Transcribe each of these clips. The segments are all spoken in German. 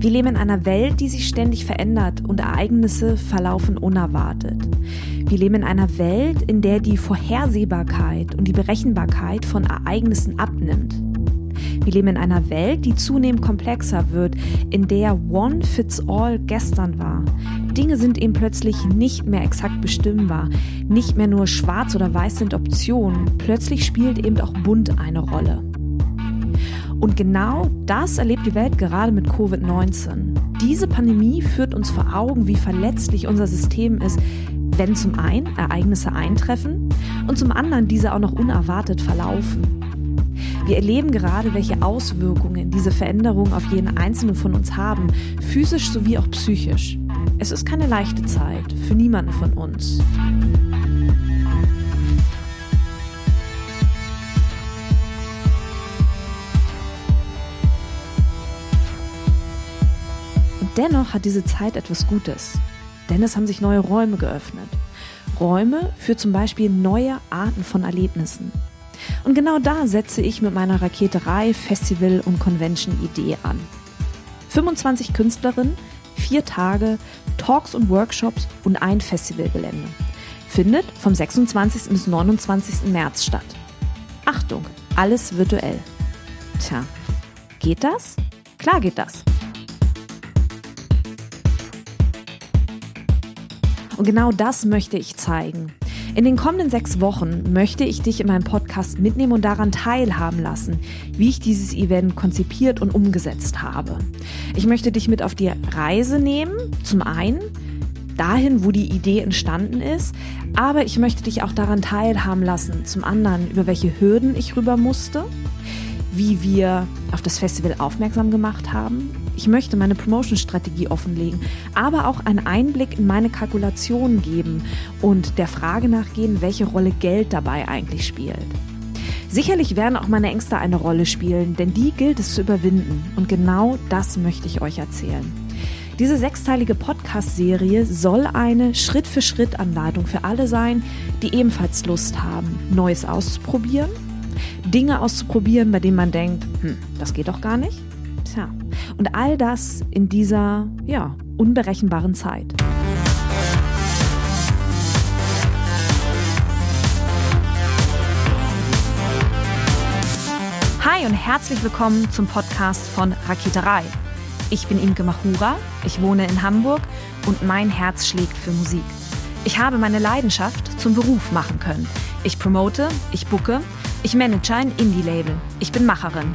Wir leben in einer Welt, die sich ständig verändert und Ereignisse verlaufen unerwartet. Wir leben in einer Welt, in der die Vorhersehbarkeit und die Berechenbarkeit von Ereignissen abnimmt. Wir leben in einer Welt, die zunehmend komplexer wird, in der One Fits All gestern war. Dinge sind eben plötzlich nicht mehr exakt bestimmbar. Nicht mehr nur schwarz oder weiß sind Optionen. Plötzlich spielt eben auch bunt eine Rolle. Und genau das erlebt die Welt gerade mit Covid-19. Diese Pandemie führt uns vor Augen, wie verletzlich unser System ist, wenn zum einen Ereignisse eintreffen und zum anderen diese auch noch unerwartet verlaufen. Wir erleben gerade, welche Auswirkungen diese Veränderungen auf jeden Einzelnen von uns haben, physisch sowie auch psychisch. Es ist keine leichte Zeit für niemanden von uns. Dennoch hat diese Zeit etwas Gutes, denn es haben sich neue Räume geöffnet. Räume für zum Beispiel neue Arten von Erlebnissen. Und genau da setze ich mit meiner Raketerei, Festival und Convention Idee an. 25 Künstlerinnen, vier Tage, Talks und Workshops und ein Festivalgelände. Findet vom 26. bis 29. März statt. Achtung, alles virtuell. Tja, geht das? Klar geht das. Und genau das möchte ich zeigen. In den kommenden sechs Wochen möchte ich dich in meinem Podcast mitnehmen und daran teilhaben lassen, wie ich dieses Event konzipiert und umgesetzt habe. Ich möchte dich mit auf die Reise nehmen, zum einen dahin, wo die Idee entstanden ist, aber ich möchte dich auch daran teilhaben lassen, zum anderen, über welche Hürden ich rüber musste, wie wir auf das Festival aufmerksam gemacht haben ich möchte meine Promotion-Strategie offenlegen, aber auch einen Einblick in meine Kalkulationen geben und der Frage nachgehen, welche Rolle Geld dabei eigentlich spielt. Sicherlich werden auch meine Ängste eine Rolle spielen, denn die gilt es zu überwinden. Und genau das möchte ich euch erzählen. Diese sechsteilige Podcast-Serie soll eine Schritt-für-Schritt-Anleitung für alle sein, die ebenfalls Lust haben, Neues auszuprobieren, Dinge auszuprobieren, bei denen man denkt, hm, das geht doch gar nicht. Tja, und all das in dieser, ja, unberechenbaren Zeit. Hi und herzlich willkommen zum Podcast von Raketerei. Ich bin Imke Machura, ich wohne in Hamburg und mein Herz schlägt für Musik. Ich habe meine Leidenschaft zum Beruf machen können. Ich promote, ich bucke, ich manage ein Indie-Label, ich bin Macherin.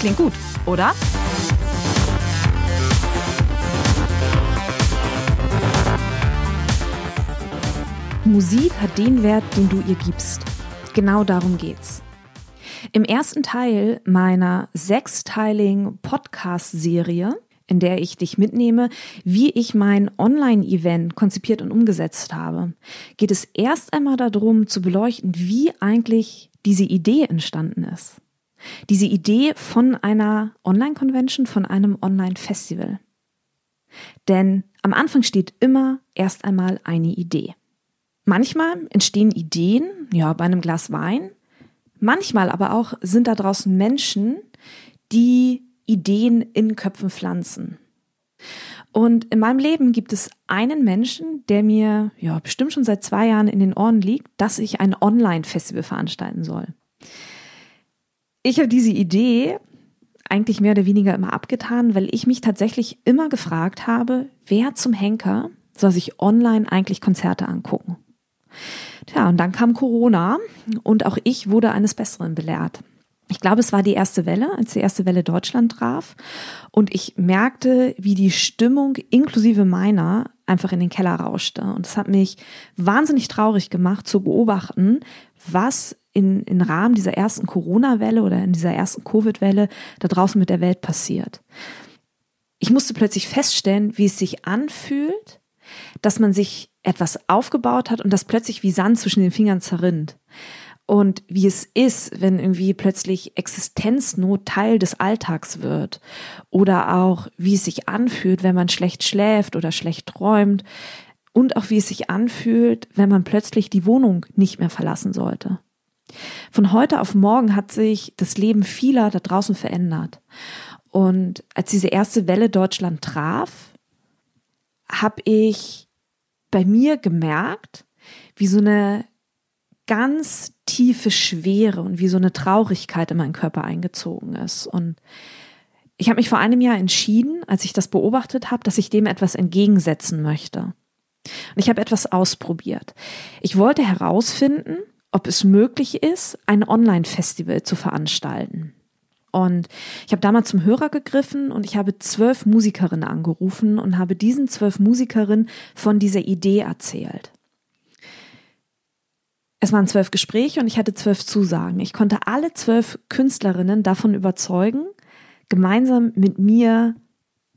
Klingt gut, oder? Musik hat den Wert, den du ihr gibst. Genau darum geht's. Im ersten Teil meiner sechsteiligen Podcast-Serie, in der ich dich mitnehme, wie ich mein Online-Event konzipiert und umgesetzt habe, geht es erst einmal darum zu beleuchten, wie eigentlich diese Idee entstanden ist. Diese Idee von einer Online-Convention, von einem Online-Festival. Denn am Anfang steht immer erst einmal eine Idee. Manchmal entstehen Ideen, ja, bei einem Glas Wein. Manchmal aber auch sind da draußen Menschen, die Ideen in Köpfen pflanzen. Und in meinem Leben gibt es einen Menschen, der mir ja bestimmt schon seit zwei Jahren in den Ohren liegt, dass ich ein Online-Festival veranstalten soll ich habe diese Idee eigentlich mehr oder weniger immer abgetan, weil ich mich tatsächlich immer gefragt habe, wer zum Henker soll sich online eigentlich Konzerte angucken? Tja, und dann kam Corona und auch ich wurde eines Besseren belehrt. Ich glaube, es war die erste Welle, als die erste Welle Deutschland traf. Und ich merkte, wie die Stimmung inklusive meiner einfach in den Keller rauschte. Und es hat mich wahnsinnig traurig gemacht zu beobachten, was in, in Rahmen dieser ersten Corona-Welle oder in dieser ersten Covid-Welle da draußen mit der Welt passiert. ich musste plötzlich feststellen, wie es sich anfühlt, dass man sich etwas aufgebaut hat und das plötzlich wie Sand zwischen den Fingern zerrinnt. Und wie es ist, wenn irgendwie plötzlich Existenznot Teil des Alltags wird. Oder auch, wie es sich anfühlt, wenn man schlecht schläft oder schlecht träumt. Und auch, wie es sich anfühlt, wenn man plötzlich die Wohnung nicht mehr verlassen sollte. Von heute auf morgen hat sich das Leben vieler da draußen verändert. Und als diese erste Welle Deutschland traf, habe ich bei mir gemerkt, wie so eine ganz tiefe Schwere und wie so eine Traurigkeit in meinen Körper eingezogen ist. Und ich habe mich vor einem Jahr entschieden, als ich das beobachtet habe, dass ich dem etwas entgegensetzen möchte. Und ich habe etwas ausprobiert. Ich wollte herausfinden, ob es möglich ist, ein Online-Festival zu veranstalten. Und ich habe damals zum Hörer gegriffen und ich habe zwölf Musikerinnen angerufen und habe diesen zwölf Musikerinnen von dieser Idee erzählt. Es waren zwölf Gespräche und ich hatte zwölf Zusagen. Ich konnte alle zwölf Künstlerinnen davon überzeugen, gemeinsam mit mir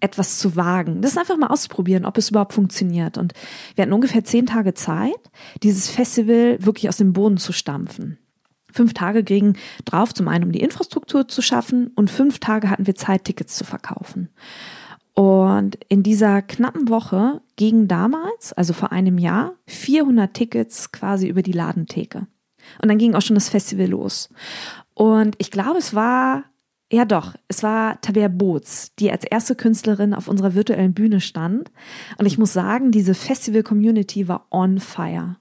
etwas zu wagen. Das einfach mal ausprobieren, ob es überhaupt funktioniert. Und wir hatten ungefähr zehn Tage Zeit, dieses Festival wirklich aus dem Boden zu stampfen. Fünf Tage gingen drauf, zum einen um die Infrastruktur zu schaffen und fünf Tage hatten wir Zeit, Tickets zu verkaufen. Und in dieser knappen Woche gingen damals, also vor einem Jahr, 400 Tickets quasi über die Ladentheke. Und dann ging auch schon das Festival los. Und ich glaube, es war, ja doch, es war Tabea Boots, die als erste Künstlerin auf unserer virtuellen Bühne stand. Und ich muss sagen, diese Festival-Community war on fire.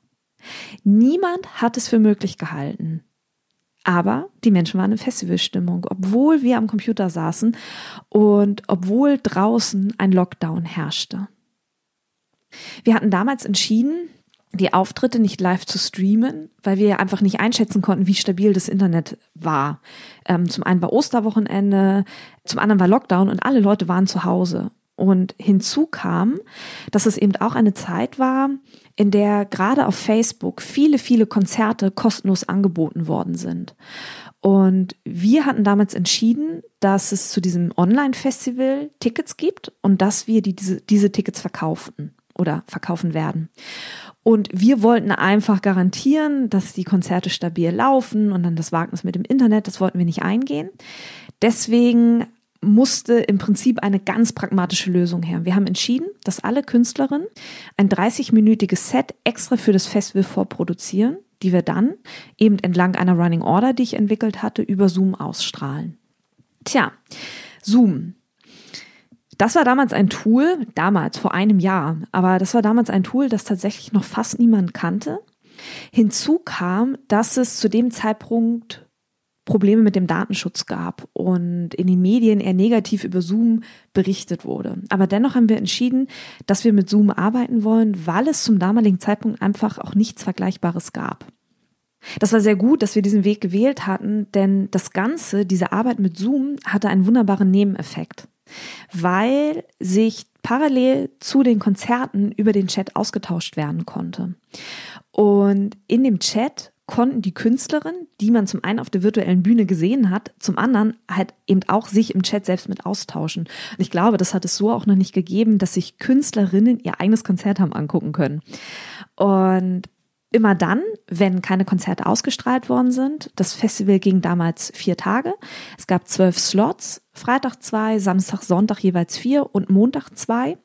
Niemand hat es für möglich gehalten, aber die Menschen waren in Festivalstimmung, obwohl wir am Computer saßen und obwohl draußen ein Lockdown herrschte. Wir hatten damals entschieden, die Auftritte nicht live zu streamen, weil wir einfach nicht einschätzen konnten, wie stabil das Internet war. Ähm, zum einen war Osterwochenende, zum anderen war Lockdown und alle Leute waren zu Hause. Und hinzu kam, dass es eben auch eine Zeit war, in der gerade auf Facebook viele, viele Konzerte kostenlos angeboten worden sind. Und wir hatten damals entschieden, dass es zu diesem Online-Festival Tickets gibt und dass wir die, diese, diese Tickets verkaufen oder verkaufen werden. Und wir wollten einfach garantieren, dass die Konzerte stabil laufen und dann das Wagnis mit dem Internet, das wollten wir nicht eingehen. Deswegen musste im Prinzip eine ganz pragmatische Lösung her. Wir haben entschieden, dass alle Künstlerinnen ein 30-minütiges Set extra für das Festival vorproduzieren, die wir dann eben entlang einer Running Order, die ich entwickelt hatte, über Zoom ausstrahlen. Tja, Zoom. Das war damals ein Tool, damals vor einem Jahr, aber das war damals ein Tool, das tatsächlich noch fast niemand kannte. Hinzu kam, dass es zu dem Zeitpunkt Probleme mit dem Datenschutz gab und in den Medien eher negativ über Zoom berichtet wurde. Aber dennoch haben wir entschieden, dass wir mit Zoom arbeiten wollen, weil es zum damaligen Zeitpunkt einfach auch nichts Vergleichbares gab. Das war sehr gut, dass wir diesen Weg gewählt hatten, denn das Ganze, diese Arbeit mit Zoom, hatte einen wunderbaren Nebeneffekt, weil sich parallel zu den Konzerten über den Chat ausgetauscht werden konnte. Und in dem Chat konnten die Künstlerin, die man zum einen auf der virtuellen Bühne gesehen hat, zum anderen halt eben auch sich im Chat selbst mit austauschen. Und ich glaube, das hat es so auch noch nicht gegeben, dass sich Künstlerinnen ihr eigenes Konzert haben angucken können. Und immer dann, wenn keine Konzerte ausgestrahlt worden sind, das Festival ging damals vier Tage. Es gab zwölf Slots, Freitag zwei, Samstag, Sonntag jeweils vier und Montag zwei.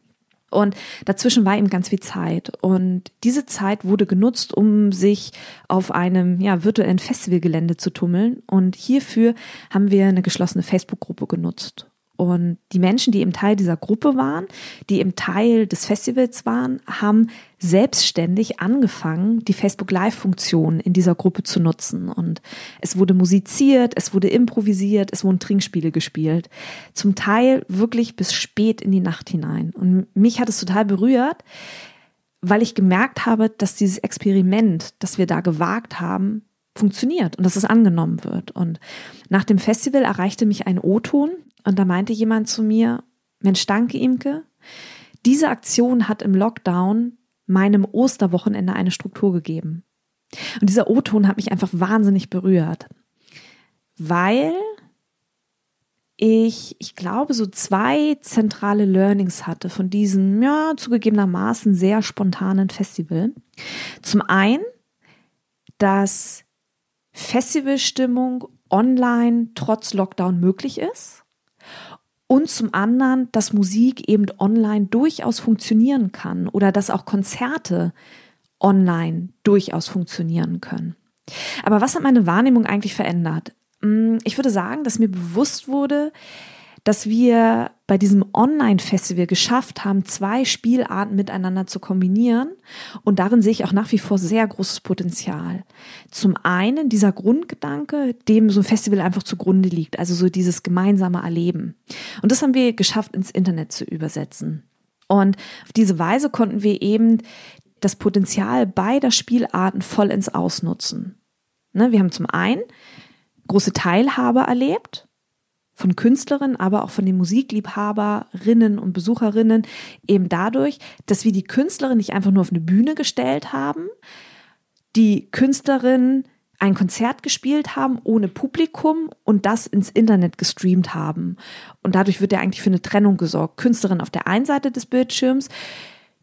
Und dazwischen war eben ganz viel Zeit. Und diese Zeit wurde genutzt, um sich auf einem ja, virtuellen Festivalgelände zu tummeln. Und hierfür haben wir eine geschlossene Facebook-Gruppe genutzt. Und die Menschen, die im Teil dieser Gruppe waren, die im Teil des Festivals waren, haben selbstständig angefangen, die Facebook Live-Funktion in dieser Gruppe zu nutzen. Und es wurde musiziert, es wurde improvisiert, es wurden Trinkspiele gespielt. Zum Teil wirklich bis spät in die Nacht hinein. Und mich hat es total berührt, weil ich gemerkt habe, dass dieses Experiment, das wir da gewagt haben, funktioniert und dass es angenommen wird. Und nach dem Festival erreichte mich ein O-Ton und da meinte jemand zu mir, Mensch, danke Imke, diese Aktion hat im Lockdown meinem Osterwochenende eine Struktur gegeben. Und dieser O-Ton hat mich einfach wahnsinnig berührt, weil ich, ich glaube, so zwei zentrale Learnings hatte von diesem, ja, zugegebenermaßen sehr spontanen Festival. Zum einen, dass Festivalstimmung online trotz Lockdown möglich ist. Und zum anderen, dass Musik eben online durchaus funktionieren kann oder dass auch Konzerte online durchaus funktionieren können. Aber was hat meine Wahrnehmung eigentlich verändert? Mm, ich würde sagen, dass mir bewusst wurde, dass wir bei diesem Online-Festival geschafft haben, zwei Spielarten miteinander zu kombinieren. Und darin sehe ich auch nach wie vor sehr großes Potenzial. Zum einen dieser Grundgedanke, dem so ein Festival einfach zugrunde liegt, also so dieses gemeinsame Erleben. Und das haben wir geschafft, ins Internet zu übersetzen. Und auf diese Weise konnten wir eben das Potenzial beider Spielarten vollends ausnutzen. Ne, wir haben zum einen große Teilhabe erlebt von Künstlerinnen, aber auch von den Musikliebhaberinnen und Besucherinnen eben dadurch, dass wir die Künstlerin nicht einfach nur auf eine Bühne gestellt haben, die Künstlerin ein Konzert gespielt haben ohne Publikum und das ins Internet gestreamt haben. Und dadurch wird ja eigentlich für eine Trennung gesorgt. Künstlerin auf der einen Seite des Bildschirms,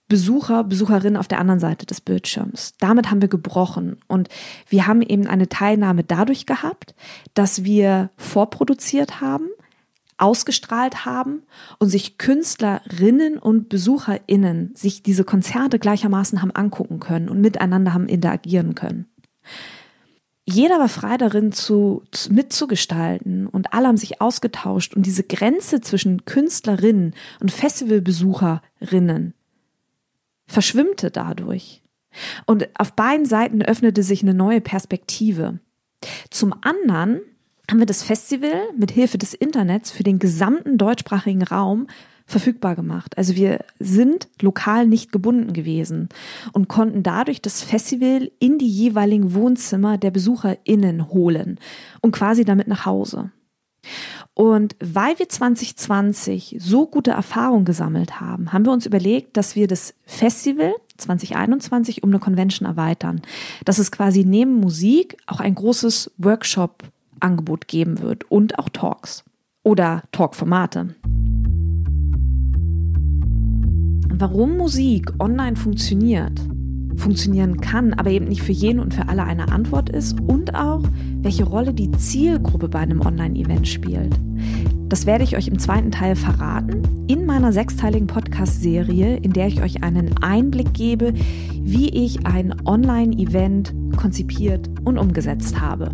Besucher, Besucherinnen auf der anderen Seite des Bildschirms. Damit haben wir gebrochen und wir haben eben eine Teilnahme dadurch gehabt, dass wir vorproduziert haben, ausgestrahlt haben und sich Künstlerinnen und Besucherinnen sich diese Konzerte gleichermaßen haben angucken können und miteinander haben interagieren können. Jeder war frei darin zu, mitzugestalten und alle haben sich ausgetauscht und diese Grenze zwischen Künstlerinnen und Festivalbesucherinnen verschwimmte dadurch. Und auf beiden Seiten öffnete sich eine neue Perspektive. Zum anderen haben wir das Festival mit Hilfe des Internets für den gesamten deutschsprachigen Raum verfügbar gemacht. Also wir sind lokal nicht gebunden gewesen und konnten dadurch das Festival in die jeweiligen Wohnzimmer der BesucherInnen holen und quasi damit nach Hause. Und weil wir 2020 so gute Erfahrungen gesammelt haben, haben wir uns überlegt, dass wir das Festival 2021 um eine Convention erweitern. Dass es quasi neben Musik auch ein großes Workshop-Angebot geben wird und auch Talks oder Talkformate. Warum Musik online funktioniert, funktionieren kann, aber eben nicht für jeden und für alle eine Antwort ist und auch, welche Rolle die Zielgruppe bei einem Online-Event spielt. Das werde ich euch im zweiten Teil verraten, in meiner sechsteiligen Podcast-Serie, in der ich euch einen Einblick gebe, wie ich ein Online-Event konzipiert und umgesetzt habe.